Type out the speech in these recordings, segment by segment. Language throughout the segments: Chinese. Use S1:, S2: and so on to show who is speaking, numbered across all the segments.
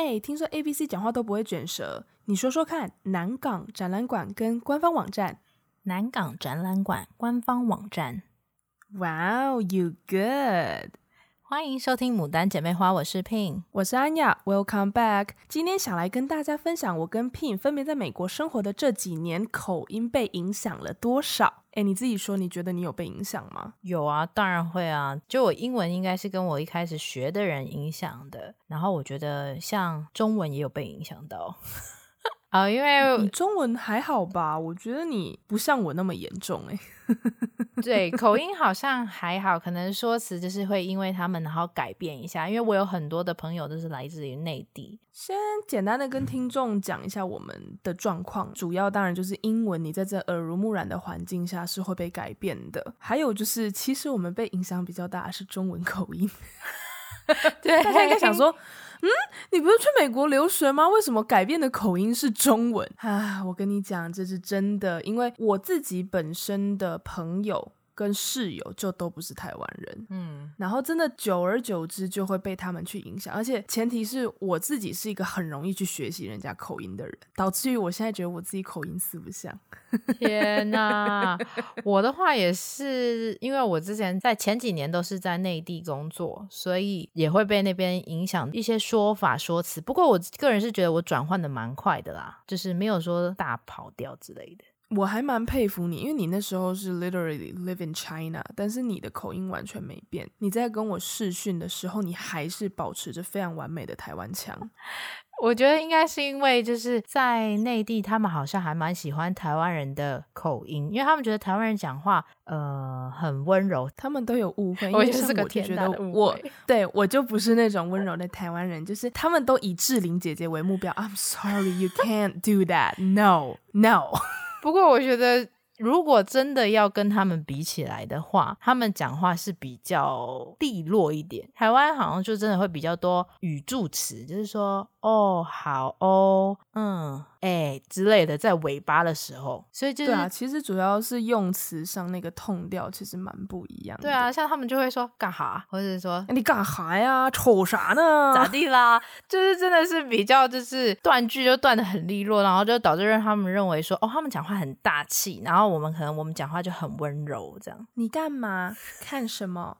S1: 哎，听说 ABC 讲话都不会卷舌，你说说看，南港展览馆跟官方网站。
S2: 南港展览馆官方网站。
S1: Wow, you good！
S2: 欢迎收听《牡丹姐妹花》，我是 Pin，
S1: 我是安雅。Welcome back！今天想来跟大家分享，我跟 Pin 分别在美国生活的这几年，口音被影响了多少？哎，你自己说，你觉得你有被影响吗？
S2: 有啊，当然会啊。就我英文应该是跟我一开始学的人影响的，然后我觉得像中文也有被影响到。啊，因为
S1: 你中文还好吧？我觉得你不像我那么严重哎。
S2: 对，口音好像还好，可能说辞就是会因为他们然后改变一下。因为我有很多的朋友都是来自于内地。
S1: 先简单的跟听众讲一下我们的状况，主要当然就是英文，你在这耳濡目染的环境下是会被改变的。还有就是，其实我们被影响比较大的是中文口音。对，大家应该想说。嗯，你不是去美国留学吗？为什么改变的口音是中文 啊？我跟你讲，这是真的，因为我自己本身的朋友。跟室友就都不是台湾人，嗯，然后真的久而久之就会被他们去影响，而且前提是我自己是一个很容易去学习人家口音的人，导致于我现在觉得我自己口音四不像。
S2: 天哪，我的话也是，因为我之前在前几年都是在内地工作，所以也会被那边影响一些说法说辞。不过我个人是觉得我转换的蛮快的啦，就是没有说大跑调之类的。
S1: 我还蛮佩服你，因为你那时候是 literally live in China，但是你的口音完全没变。你在跟我视讯的时候，你还是保持着非常完美的台湾腔。
S2: 我觉得应该是因为就是在内地，他们好像还蛮喜欢台湾人的口音，因为他们觉得台湾人讲话呃很温柔，
S1: 他们都有误会。
S2: 我就是个天大的误会。
S1: 我对我就不是那种温柔的台湾人，就是他们都以志玲姐姐为目标。I'm sorry, you can't do that. No, no.
S2: 不过我觉得，如果真的要跟他们比起来的话，他们讲话是比较利落一点。台湾好像就真的会比较多语助词，就是说。哦，好哦，嗯，哎、欸、之类的，在尾巴的时候，所以就是
S1: 对啊，其实主要是用词上那个 tone 调其实蛮不一样的。
S2: 对啊，像他们就会说干哈，或者是说、
S1: 欸、你干哈呀，瞅啥呢？
S2: 咋地啦？就是真的是比较就是断句就断的很利落，然后就导致让他们认为说哦，他们讲话很大气，然后我们可能我们讲话就很温柔这样。
S1: 你干嘛？看什么？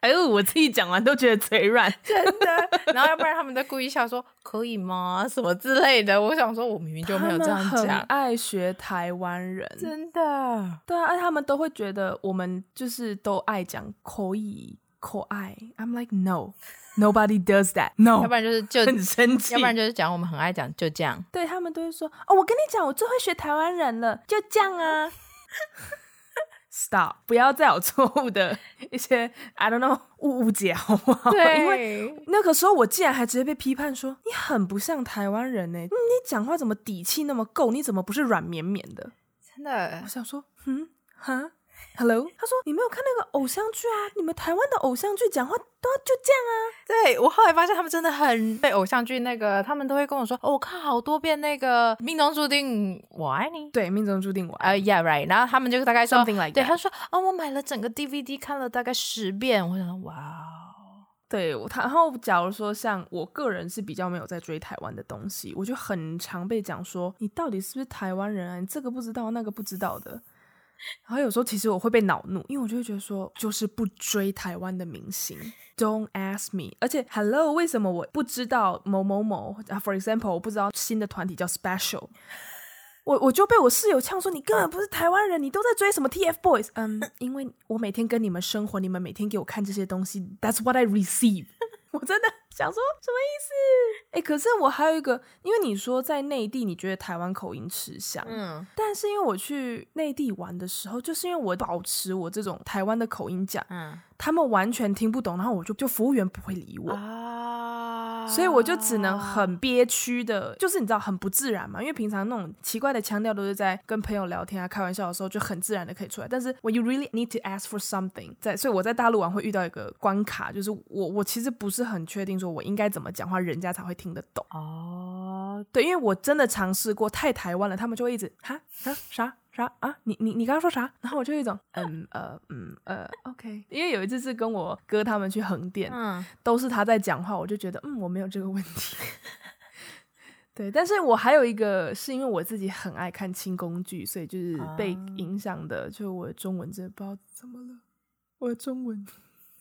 S1: 哎呦，我自己讲完都觉得嘴软，
S2: 真的。然后要不然他们在故意笑说可以吗？什么之类的。我想说，我明明就没有这样讲。
S1: 很爱学台湾人，
S2: 真的。
S1: 对啊，而他们都会觉得我们就是都爱讲可以、可爱。I'm like no, nobody does that. No，
S2: 要不然就是就
S1: 很生气，
S2: 要不然就是讲我们很爱讲就这样。
S1: 对他们都会说哦，我跟你讲，我最会学台湾人了，就这样啊。Stop！不要再有错误的一些 I don't know 误误解好不好？
S2: 对，
S1: 因为那个时候我竟然还直接被批判说你很不像台湾人呢、欸，你讲话怎么底气那么够？你怎么不是软绵绵的？
S2: 真的，
S1: 我想说，嗯，哈。Hello，他说你没有看那个偶像剧啊？你们台湾的偶像剧讲话都要就这样啊？
S2: 对，我后来发现他们真的很被偶像剧那个，他们都会跟我说，哦，我看好多遍那个命中注定我爱你。
S1: 对，命中注定我
S2: 爱。然后他们就大概说
S1: ，Something like that.
S2: 对，他说，哦，我买了整个 DVD 看了大概十遍。我想说，哇哦，
S1: 对，他然后假如说像我个人是比较没有在追台湾的东西，我就很常被讲说，你到底是不是台湾人啊？你这个不知道，那个不知道的。然后有时候其实我会被恼怒，因为我就会觉得说，就是不追台湾的明星，Don't ask me。而且，Hello，为什么我不知道某某某？For example，我不知道新的团体叫 Special，我我就被我室友呛说，你根本不是台湾人，你都在追什么 TFBOYS？嗯，因为我每天跟你们生活，你们每天给我看这些东西，That's what I receive。我真的想说什么意思？哎、欸，可是我还有一个，因为你说在内地，你觉得台湾口音吃香，嗯，但是因为我去内地玩的时候，就是因为我保持我这种台湾的口音讲，嗯，他们完全听不懂，然后我就就服务员不会理我啊，所以我就只能很憋屈的，就是你知道很不自然嘛，因为平常那种奇怪的腔调都是在跟朋友聊天啊、开玩笑的时候就很自然的可以出来，但是 when you really need to ask for something，在所以我在大陆玩会遇到一个关卡，就是我我其实不是。是很确定说我应该怎么讲话，人家才会听得懂。
S2: 哦，哦，
S1: 对，因为我真的尝试过太台湾了，他们就会一直哈哈啥啥啊？你你你刚刚说啥？然后我就一种嗯呃嗯呃 OK。因为有一次是跟我哥他们去横店，
S2: 嗯，
S1: 都是他在讲话，我就觉得嗯我没有这个问题。对，但是我还有一个是因为我自己很爱看轻工剧，所以就是被影响的，啊、就我的中文真的不知道怎么了，我的中文。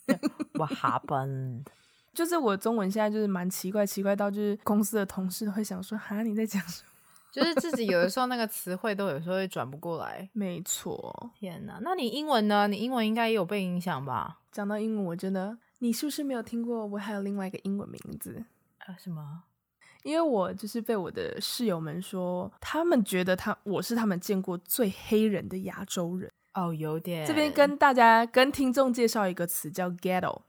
S2: What happened？
S1: 就是我中文现在就是蛮奇怪，奇怪到就是公司的同事都会想说：“哈，你在讲什么？”
S2: 就是自己有的时候那个词汇都有时候会转不过来。
S1: 没错，
S2: 天哪！那你英文呢？你英文应该也有被影响吧？
S1: 讲到英文，我真的，你是不是没有听过？我还有另外一个英文名字
S2: 啊？什么？
S1: 因为我就是被我的室友们说，他们觉得他我是他们见过最黑人的亚洲人。
S2: 哦，有点。
S1: 这边跟大家跟听众介绍一个词叫 ghetto。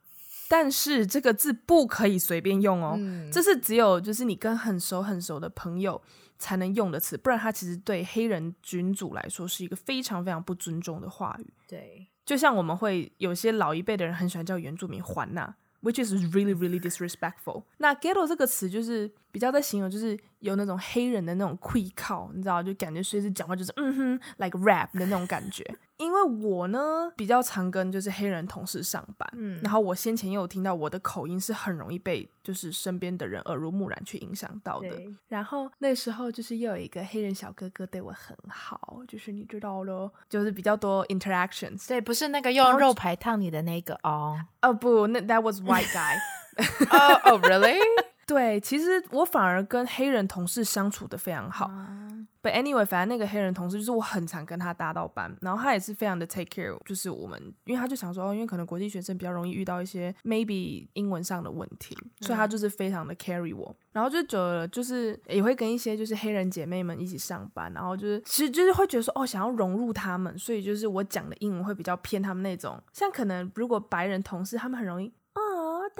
S1: 但是这个字不可以随便用哦，嗯、这是只有就是你跟很熟很熟的朋友才能用的词，不然它其实对黑人君主来说是一个非常非常不尊重的话语。
S2: 对，
S1: 就像我们会有些老一辈的人很喜欢叫原住民“环娜”。Which is really, really disrespectful。那 ghetto 这个词就是比较在形容，就是有那种黑人的那种气口，你知道，就感觉随时讲话就是嗯哼，like rap 的那种感觉。因为我呢比较常跟就是黑人同事上班，嗯，然后我先前又有听到我的口音是很容易被就是身边的人耳濡目染去影响到的。然后那时候就是又有一个黑人小哥哥对我很好，就是你知道咯，就是比较多 interactions。
S2: 对，不是那个用肉排烫你的那个哦。
S1: 哦不，那 that was white guy。
S2: 哦哦，really？
S1: 对，其实我反而跟黑人同事相处的非常好。Uh But anyway，反正那个黑人同事就是我很常跟他搭到班，然后他也是非常的 take care，就是我们，因为他就想说，哦，因为可能国际学生比较容易遇到一些 maybe 英文上的问题，所以他就是非常的 carry 我。然后就久了，就是也会跟一些就是黑人姐妹们一起上班，然后就是其实就是会觉得说，哦，想要融入他们，所以就是我讲的英文会比较偏他们那种，像可能如果白人同事他们很容易，哦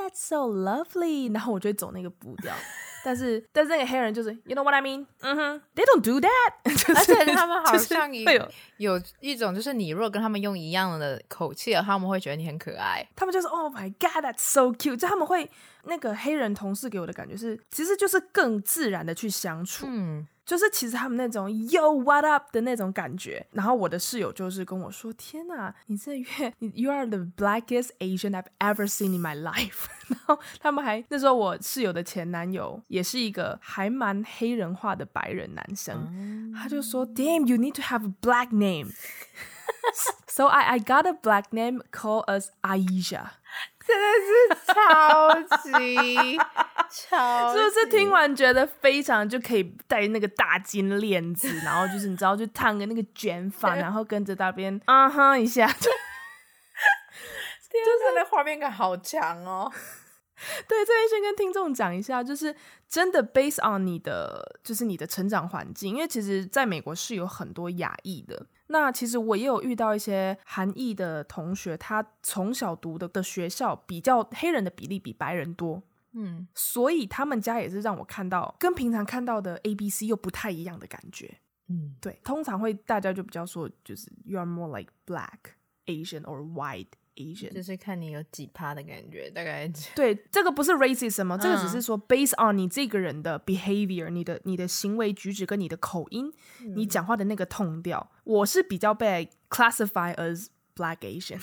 S1: ，that's so lovely，然后我就会走那个步调。但是，但是那个黑人就是，you know what I mean？嗯哼，they don't do that。
S2: 而且他们好像有有一种，就是你如果跟他们用一样的口气，他们会觉得你很可爱。
S1: 他们就是，Oh my God，that's so cute。就他们会那个黑人同事给我的感觉是，其实就是更自然的去相处。嗯。就是其实他们那种 Yo what up 的那种感觉，然后我的室友就是跟我说：“天哪，你这月你 You are the blackest Asian I've ever seen in my life。”然后他们还那时候我室友的前男友也是一个还蛮黑人化的白人男生，嗯、他就说：“Damn, you need to have a black name。” So I I got a black name, call us Aisha。
S2: 真的是超级
S1: 是不是听完觉得非常就可以戴那个大金链子，然后就是你知道就烫个那个卷发，然后跟着那边啊哈一下，就
S2: 就是那画面感好强哦。
S1: 对，这边先跟听众讲一下，就是真的 based on 你的就是你的成长环境，因为其实在美国是有很多亚裔的。那其实我也有遇到一些韩裔的同学，他从小读的的学校比较黑人的比例比白人多，嗯，所以他们家也是让我看到跟平常看到的 ABC 又不太一样的感觉，嗯，对，通常会大家就比较说就是 You are more like black Asian or white Asian，。
S2: 就是看你有几趴的感觉，大概。
S1: 对，这个不是 racism 吗？这个只是说 based on 你这个人的 behavior，你的你的行为举止跟你的口音，嗯、你讲话的那个 tone 调，我是比较被 classify as black Asian，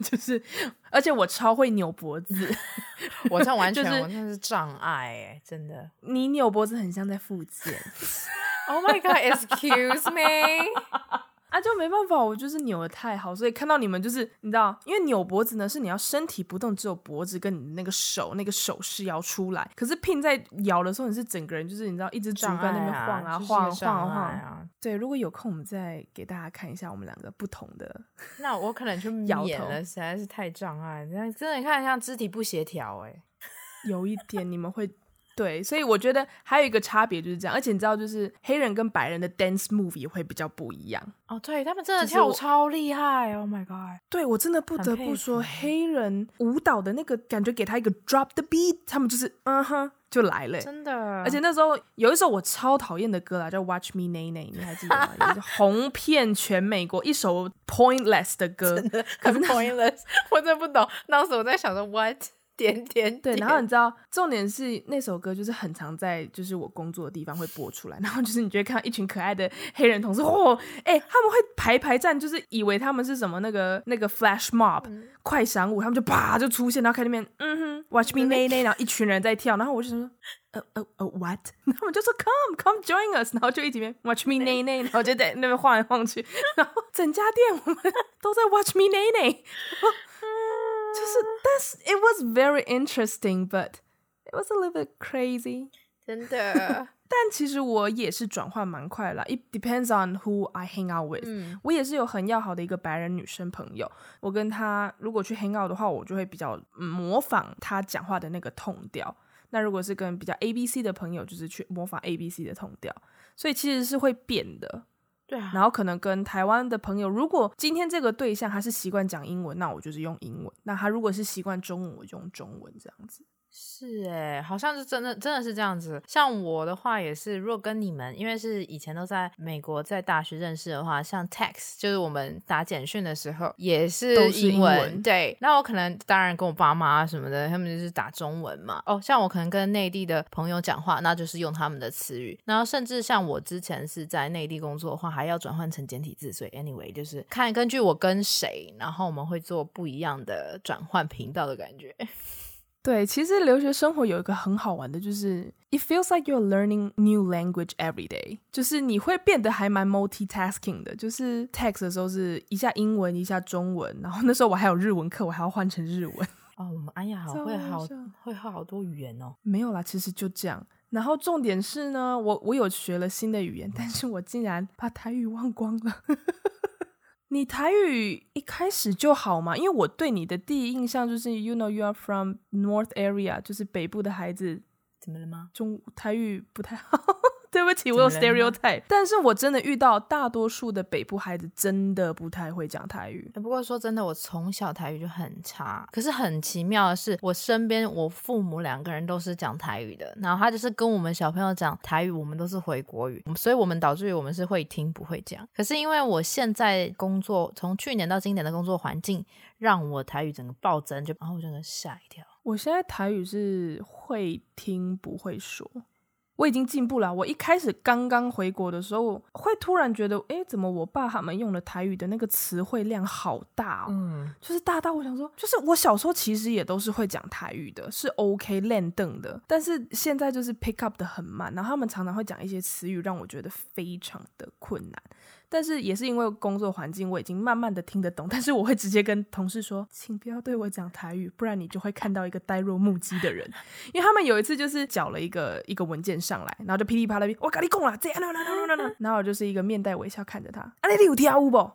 S1: 就是而且我超会扭脖子，
S2: 我这完全、就是、我那是障碍哎，真的，
S1: 你扭脖子很像在复健，
S2: Oh my God，excuse me。
S1: 啊，就没办法，我就是扭的太好，所以看到你们就是你知道，因为扭脖子呢是你要身体不动，只有脖子跟你那个手那个手势要出来。可是 Pin 在摇的时候，你是整个人就是你知道一直在那边晃啊晃晃晃。对，如果有空我们再给大家看一下我们两个不同的。
S2: 那我可能就摇头了，实在是太障碍，真的看像肢体不协调哎，
S1: 有一点你们会。对，所以我觉得还有一个差别就是这样，而且你知道，就是黑人跟白人的 dance move 也会比较不一样
S2: 哦。对，他们真的跳舞超厉害，Oh my god！
S1: 对，我真的不得不说，黑人舞蹈的那个感觉，给他一个 drop the beat，他们就是嗯哼就来了，
S2: 真的。
S1: 而且那时候有一首我超讨厌的歌啦，叫 Watch Me Nae Nae，你还记得吗？也是红遍全美国，一首 pointless 的歌，
S2: 真的可是 pointless，我真的不懂。当时我在想说 what。点点
S1: 对，然后你知道，重点是那首歌就是很常在就是我工作的地方会播出来，然后就是你就会看到一群可爱的黑人同事，哦，哎、欸，他们会排排站，就是以为他们是什么那个那个 flash mob、嗯、快闪舞，他们就啪就出现，然后看那边，嗯哼，watch me nay nay，然后一群人在跳，然后我就说，呃呃呃，what？他们就说 come come join us，然后就一起边 watch me nay nay，然后就在那边晃来晃去，然后整家店我们都在 watch me nay nay。就是，但是 it was very interesting, but it was a little bit crazy。
S2: 真的，
S1: 但其实我也是转换蛮快啦。It depends on who I hang out with。嗯，我也是有很要好的一个白人女生朋友，我跟她如果去 hang out 的话，我就会比较模仿她讲话的那个 tone 调。那如果是跟比较 ABC 的朋友，就是去模仿 ABC 的 tone 调。所以其实是会变的。
S2: 对啊，
S1: 然后可能跟台湾的朋友，如果今天这个对象他是习惯讲英文，那我就是用英文；那他如果是习惯中文，我就用中文这样子。
S2: 是哎，好像是真的，真的是这样子。像我的话也是，如果跟你们，因为是以前都在美国，在大学认识的话，像 text 就是我们打简讯的时候也是英文。对，那我可能当然跟我爸妈什么的，他们就是打中文嘛。哦，像我可能跟内地的朋友讲话，那就是用他们的词语。然后甚至像我之前是在内地工作的话，还要转换成简体字。所以 anyway，就是看根据我跟谁，然后我们会做不一样的转换频道的感觉。
S1: 对，其实留学生活有一个很好玩的，就是 it feels like you're learning new language every day，就是你会变得还蛮 multitasking 的，就是 text 的时候是一下英文一下中文，然后那时候我还有日文课，我还要换成日文。
S2: 哦，我们安雅好会好会好好多语言哦。
S1: 没有啦，其实就这样。然后重点是呢，我我有学了新的语言，但是我竟然把台语忘光了。你台语一开始就好吗？因为我对你的第一印象就是，you know you are from North area，就是北部的孩子，
S2: 怎么了吗？
S1: 中台语不太好。对不起，我有 stereotype，但是我真的遇到大多数的北部孩子真的不太会讲台语。
S2: 不过说真的，我从小台语就很差。可是很奇妙的是，我身边我父母两个人都是讲台语的，然后他就是跟我们小朋友讲台语，我们都是回国语，所以我们导致于我们是会听不会讲。可是因为我现在工作，从去年到今年的工作环境，让我台语整个暴增，就然后我真的吓一跳。
S1: 我现在台语是会听不会说。我已经进步了。我一开始刚刚回国的时候，会突然觉得，哎，怎么我爸他们用的台语的那个词汇量好大哦？嗯，就是大到我想说，就是我小时候其实也都是会讲台语的，是 OK 练邓的，但是现在就是 pick up 的很慢，然后他们常常会讲一些词语，让我觉得非常的困难。但是也是因为工作环境，我已经慢慢的听得懂。但是我会直接跟同事说，请不要对我讲台语，不然你就会看到一个呆若木鸡的人。因为他们有一次就是缴了一个一个文件上来，然后就噼里啪啦，我跟你讲了，这样，然后我就是一个面带微笑看着他。啊，你有听不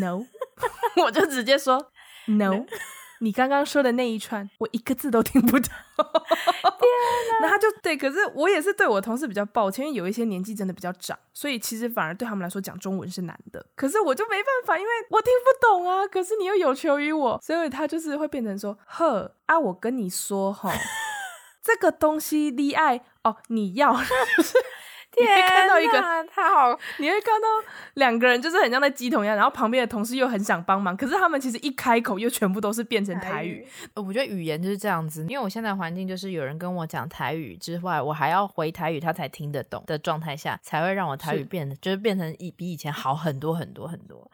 S1: ？No，我就直接说 No。你刚刚说的那一串，我一个字都听不懂。那他就对，可是我也是对我同事比较抱歉，因为有一些年纪真的比较长，所以其实反而对他们来说讲中文是难的。可是我就没办法，因为我听不懂啊。可是你又有求于我，所以他就是会变成说：“呵啊，我跟你说哈，这个东西你爱哦，你要。” 你会看到一个
S2: 他好，
S1: 你会看到两个人就是很像在鸡同一样，然后旁边的同事又很想帮忙，可是他们其实一开口又全部都是变成台语。
S2: 我觉得语言就是这样子，因为我现在环境就是有人跟我讲台语之外，我还要回台语他才听得懂的状态下，才会让我台语变得就是变成以比以前好很多很多很多。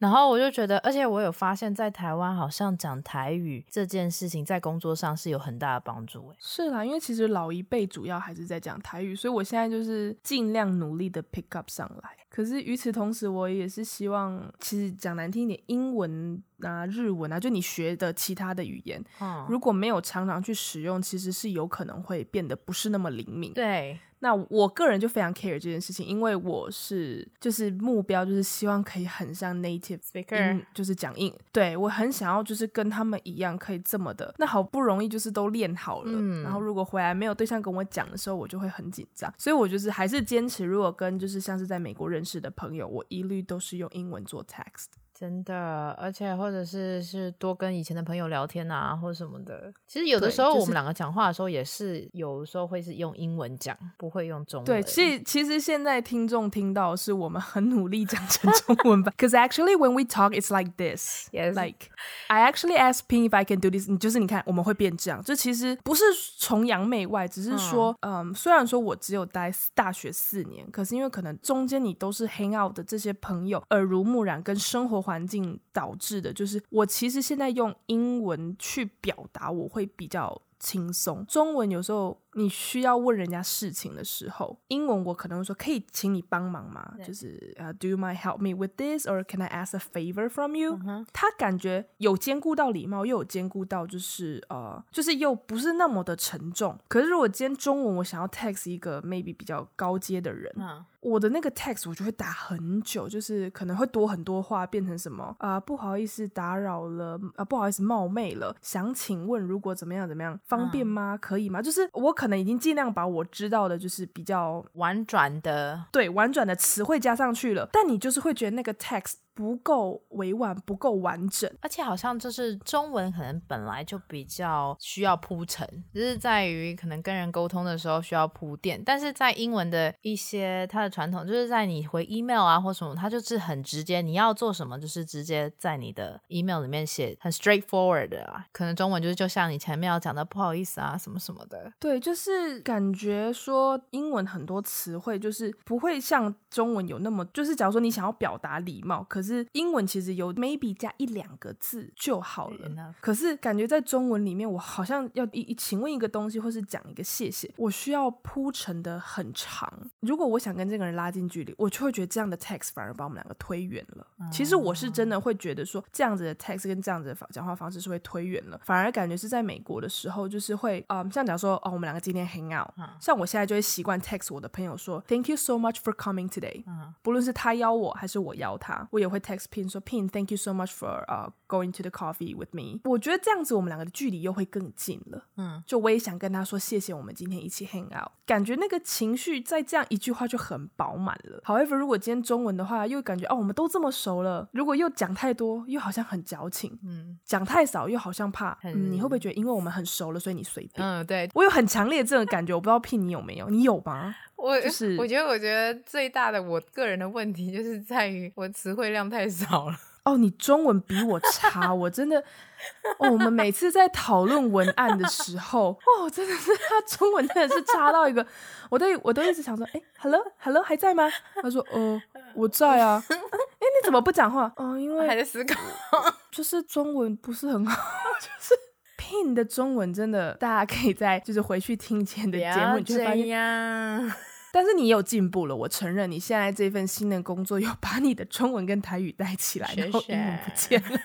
S2: 然后我就觉得，而且我有发现，在台湾好像讲台语这件事情，在工作上是有很大的帮助。
S1: 是啦，因为其实老一辈主要还是在讲台语，所以我现在就是尽量努力的 pick up 上来。可是与此同时，我也是希望，其实讲难听一点，英文啊、日文啊，就你学的其他的语言，嗯，如果没有常常去使用，其实是有可能会变得不是那么灵敏。
S2: 对。
S1: 那我个人就非常 care 这件事情，因为我是就是目标就是希望可以很像 native speaker，就是讲英，对，我很想要就是跟他们一样可以这么的。那好不容易就是都练好了，嗯，然后如果回来没有对象跟我讲的时候，我就会很紧张。所以我就是还是坚持，如果跟就是像是在美国认识的朋友，我一律都是用英文做 text。
S2: 真的，而且或者是是多跟以前的朋友聊天啊，或什么的。其实有的时候我们两个讲话的时候，也是有时候会是用英文讲，不会用中文。
S1: 对，其实其实现在听众听到是我们很努力讲成中文吧。Because actually when we talk, it's like this.
S2: Yes.
S1: Like I actually asked Ping if I can do this. 就是你看，我们会变这样。这其实不是崇洋媚外，只是说，嗯，嗯，虽然说我只有待大学四年，可是因为可能中间你都是 hang out 的这些朋友，耳濡目染跟生活环环境导致的，就是我其实现在用英文去表达，我会比较轻松。中文有时候。你需要问人家事情的时候，英文我可能会说可以请你帮忙吗？就是呃、uh,，Do you mind help me with this，or can I ask a favor from you？、Uh. 他感觉有兼顾到礼貌，又有兼顾到就是呃，就是又不是那么的沉重。可是如果今天中文我想要 text 一个 maybe 比较高阶的人，uh. 我的那个 text 我就会打很久，就是可能会多很多话，变成什么啊、呃？不好意思打扰了啊、呃，不好意思冒昧了，想请问如果怎么样怎么样，方便吗？Uh. 可以吗？就是我。可能已经尽量把我知道的，就是比较
S2: 婉转的，
S1: 对，婉转的词汇加上去了，但你就是会觉得那个 text。不够委婉，不够完整，
S2: 而且好像就是中文可能本来就比较需要铺陈，只是在于可能跟人沟通的时候需要铺垫。但是在英文的一些它的传统，就是在你回 email 啊或什么，它就是很直接，你要做什么就是直接在你的 email 里面写，很 straightforward 的啊。可能中文就是就像你前面要讲的不好意思啊什么什么的。
S1: 对，就是感觉说英文很多词汇就是不会像中文有那么，就是假如说你想要表达礼貌，可是。是英文其实有 maybe 加一两个字就好了.可是感觉在中文里面，我好像要一请问一个东西，或是讲一个谢谢，我需要铺陈的很长。如果我想跟这个人拉近距离，我就会觉得这样的 text 反而把我们两个推远了。Uh. 其实我是真的会觉得说，这样子的 text 跟这样子的讲话方式是会推远了，反而感觉是在美国的时候，就是会，嗯，像假如说，哦，我们两个今天 hang out，、uh. 像我现在就会习惯 text 我的朋友说，Thank you so much for coming today，、uh huh. 不论是他邀我还是我邀他，我也会。Text Pin 说 Pin，Thank you so much for uh going to the coffee with me。我觉得这样子我们两个的距离又会更近了。嗯，就我也想跟他说谢谢，我们今天一起 hang out。感觉那个情绪在这样一句话就很饱满了。However，如果今天中文的话，又感觉哦，我们都这么熟了。如果又讲太多，又好像很矫情。嗯，讲太少又好像怕。嗯，你会不会觉得因为我们很熟了，所以你随便？嗯，对，我有很强烈的这种感觉，我不知道 Pin 你有没有？你有吗？
S2: 我就 是，我觉得，我觉得最大的我个人的问题就是在于我词汇量太少了。
S1: 哦，你中文比我差，我真的。哦，我们每次在讨论文案的时候，哦，真的是他中文真的是差到一个，我都我都一直想说，哎，Hello，Hello，还在吗？他说，哦，我在啊。哎，你怎么不讲话？哦，因为
S2: 还在思考，
S1: 就是中文不是很好，就是。Pin 的中文真的，大家可以在就是回去听前的节目，你就会发现。但是你有进步了，我承认。你现在这份新的工作有把你的中文跟台语带起来，学学然后英文不见了。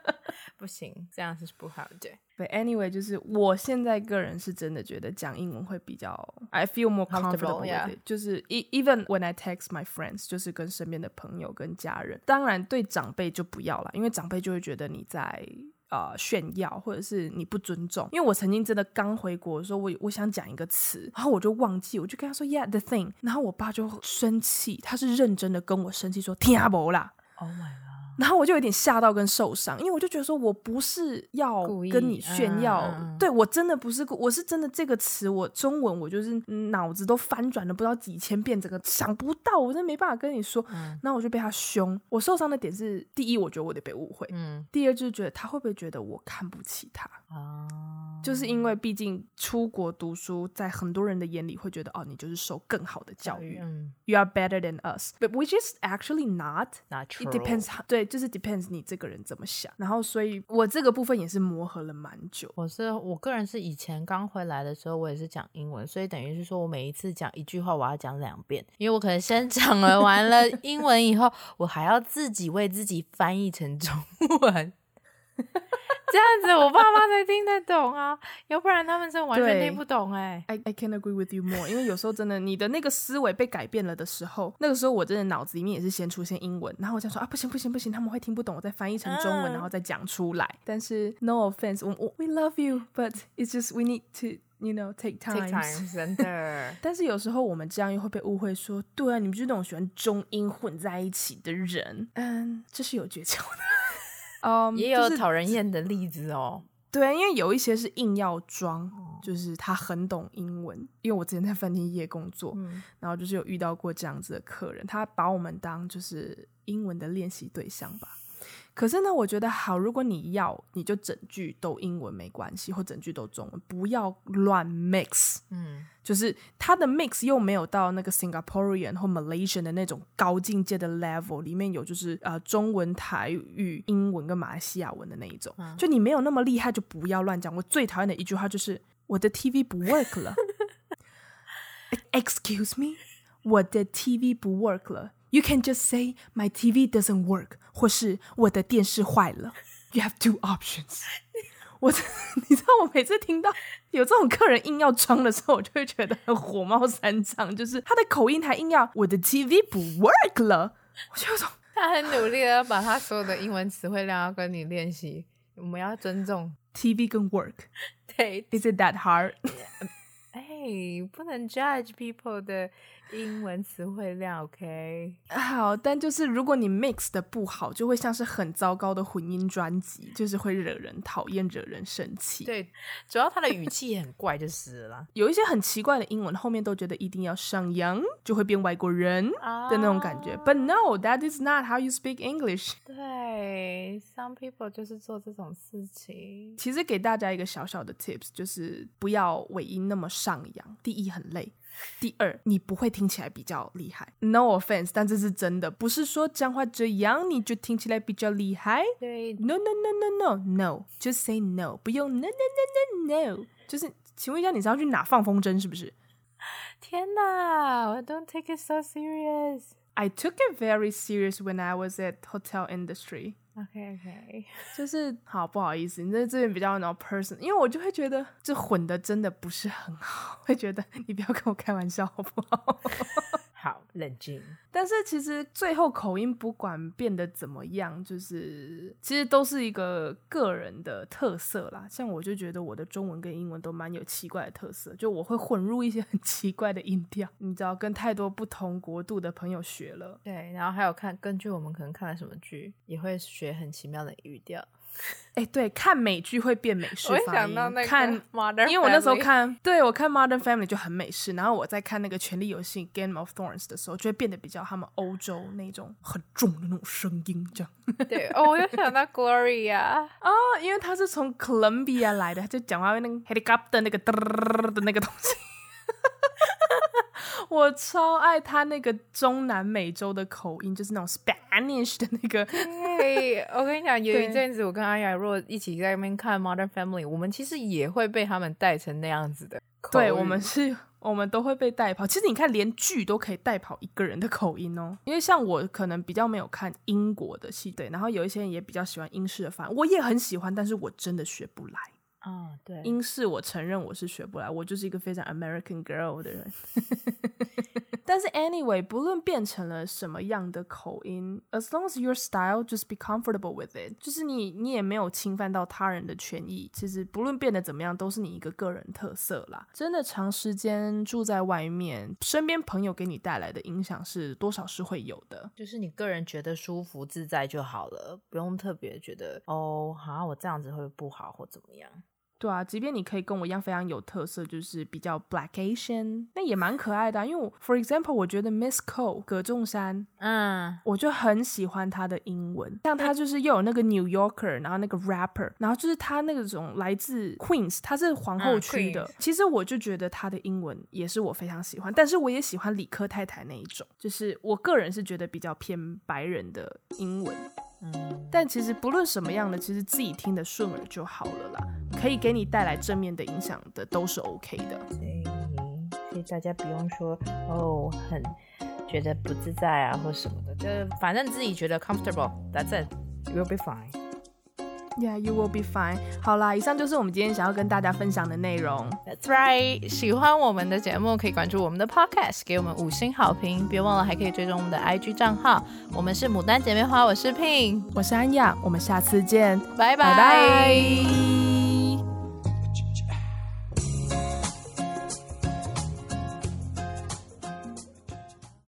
S2: 不行，这样是不好的。
S1: But anyway，就是我现在个人是真的觉得讲英文会比较，I feel more comfortable with it。Yeah. 就是 even when I text my friends，就是跟身边的朋友跟家人，当然对长辈就不要了，因为长辈就会觉得你在。呃，炫耀或者是你不尊重，因为我曾经真的刚回国的时候，我我想讲一个词，然后我就忘记，我就跟他说 Yeah, the thing，然后我爸就生气，他是认真的跟我生气说听不啦，Oh my God。然后我就有点吓到跟受伤，因为我就觉得说，我不是要跟你炫耀，嗯、对我真的不是，我是真的这个词，我中文我就是脑子都翻转了不知道几千遍，整个想不到，我真的没办法跟你说。那、嗯、我就被他凶，我受伤的点是，第一，我觉得我得被误会，嗯，第二就是觉得他会不会觉得我看不起他啊？就是因为毕竟出国读书，在很多人的眼里会觉得，哦，你就是受更好的教育，嗯，You are better than us，but which is actually not，not true，it depends，对。就是 depends 你这个人怎么想，然后所以我这个部分也是磨合了蛮久。
S2: 我是我个人是以前刚回来的时候，我也是讲英文，所以等于是说我每一次讲一句话，我要讲两遍，因为我可能先讲了完了 英文以后，我还要自己为自己翻译成中文。这样子，我爸妈才听得懂啊，要不然他们真完全听不懂哎、欸。
S1: I I can agree with you more，因为有时候真的，你的那个思维被改变了的时候，那个时候我真的脑子里面也是先出现英文，然后我就说啊，不行不行不行，他们会听不懂，我再翻译成中文，然后再讲出来。但是 no offense，我我 we love you，but it's just we need to。，you know take time，,
S2: take time 真的。
S1: 但是有时候我们这样又会被误会说，对啊，你们就是那种喜欢中英混在一起的人。嗯，这是有诀窍的。嗯，
S2: 也有讨人厌的例子哦。
S1: 对，因为有一些是硬要装，就是他很懂英文。因为我之前在饭店业工作，嗯，然后就是有遇到过这样子的客人，他把我们当就是英文的练习对象吧。可是呢，我觉得好，如果你要，你就整句都英文没关系，或整句都中文，不要乱 mix。嗯，就是它的 mix 又没有到那个 Singaporean 或 Malaysian 的那种高境界的 level，里面有就是呃中文、台语、英文跟马来西亚文的那一种。嗯，就你没有那么厉害，就不要乱讲。我最讨厌的一句话就是我的 TV 不 work 了。Excuse me，我的 TV 不 work 了。You can just say my TV doesn't work，或是我的电视坏了。You have two options。我，你知道，我每次听到有这种客人硬要装的时候，我就会觉得很火冒三丈。就是他的口音还硬要我的 TV 不 work 了，我就说
S2: 他很努力的要把他所有的英文词汇量要跟你练习。我们要尊重
S1: TV 跟 work。对，Is it that hard？
S2: 哎，不能 judge people 的。英文词汇量 OK，
S1: 好，但就是如果你 mix 的不好，就会像是很糟糕的混音专辑，就是会惹人讨厌、惹人生气。
S2: 对，主要他的语气也很怪，就是了。
S1: 有一些很奇怪的英文，后面都觉得一定要上扬，就会变外国人的那种感觉。Oh. But no, that is not how you speak English。
S2: 对，some people 就是做这种事情。
S1: 其实给大家一个小小的 tips，就是不要尾音那么上扬。第一，很累。第二，你不会听起来比较厉害。No offense，但这是真的，不是说讲话这样你就听起来比较厉害。对，No no no no no no，just say no，不用 no no no no no，就是，请问一下，你是要去哪放风筝是不是？
S2: 天哪，I don't take it so serious。
S1: I took it very serious when I was at hotel industry。
S2: OK OK，
S1: 就是好不好意思，你在这边比较 no person，因为我就会觉得这混的真的不是很好，会觉得你不要跟我开玩笑好不好？
S2: 好，冷静。
S1: 但是其实最后口音不管变得怎么样，就是其实都是一个个人的特色啦。像我就觉得我的中文跟英文都蛮有奇怪的特色，就我会混入一些很奇怪的音调，你知道，跟太多不同国度的朋友学了。
S2: 对，然后还有看，根据我们可能看了什么剧，也会学很奇妙的语调。
S1: 哎，对，看美剧会变美式发音。
S2: 我想到那个
S1: 看
S2: Modern，
S1: 因为我那时候看，对，我看 Modern Family 就很美式，然后我在看那个《权力游戏》Game of Thrones 的时候，就会变得比较他们欧洲那种很重的那种声音，这样。
S2: 对，哦，我又想到 Gloria 啊，
S1: 因为他是从 Columbia 来的，他就讲话那个 helicopter 那个嘚的那个东西。我超爱他那个中南美洲的口音，就是那种 Spanish 的那个。
S2: 对，我跟你讲，有一阵子我跟阿雅若一起在那边看 Modern Family，我们其实也会被他们带成那样子的口音。
S1: 对，我们是，我们都会被带跑。其实你看，连剧都可以带跑一个人的口音哦。因为像我可能比较没有看英国的戏，对，然后有一些人也比较喜欢英式的发音，我也很喜欢，但是我真的学不来。
S2: 啊，oh, 对，
S1: 英式我承认我是学不来，我就是一个非常 American girl 的人。但是 anyway，不论变成了什么样的口音，as long as your style just be comfortable with it，就是你你也没有侵犯到他人的权益。其实不论变得怎么样，都是你一个个人特色啦。真的长时间住在外面，身边朋友给你带来的影响是多少是会有的。
S2: 就是你个人觉得舒服自在就好了，不用特别觉得哦，好像我这样子会不好或怎么样。
S1: 对啊，即便你可以跟我一样非常有特色，就是比较 Black Asian，那也蛮可爱的啊。因为我，for example，我觉得 Miss Cole 葛仲山，嗯，我就很喜欢他的英文，像他就是又有那个 New Yorker，然后那个 rapper，然后就是他那种来自 Queens，他是皇后区的。嗯，其实我就觉得他的英文也是我非常喜欢，但是我也喜欢理科太太那一种，就是我个人是觉得比较偏白人的英文。嗯，但其实不论什么样的，其实自己听得顺耳就好了啦。可以给你带来正面的影响的，都是 OK 的。所以，
S2: 所以大家不用说哦，很觉得不自在啊，或什么的，就反正自己觉得 comfortable，that's it，you'll be fine。
S1: Yeah, you will be fine. 好啦，以上就是我们今天想要跟大家分享的内容。
S2: That's right. 喜欢我们的节目，可以关注我们的 Podcast，给我们五星好评。别忘了还可以追踪我们的 IG 账号。我们是牡丹姐妹花，我是 Pin，
S1: 我是安雅，我们下次见，
S2: 拜拜。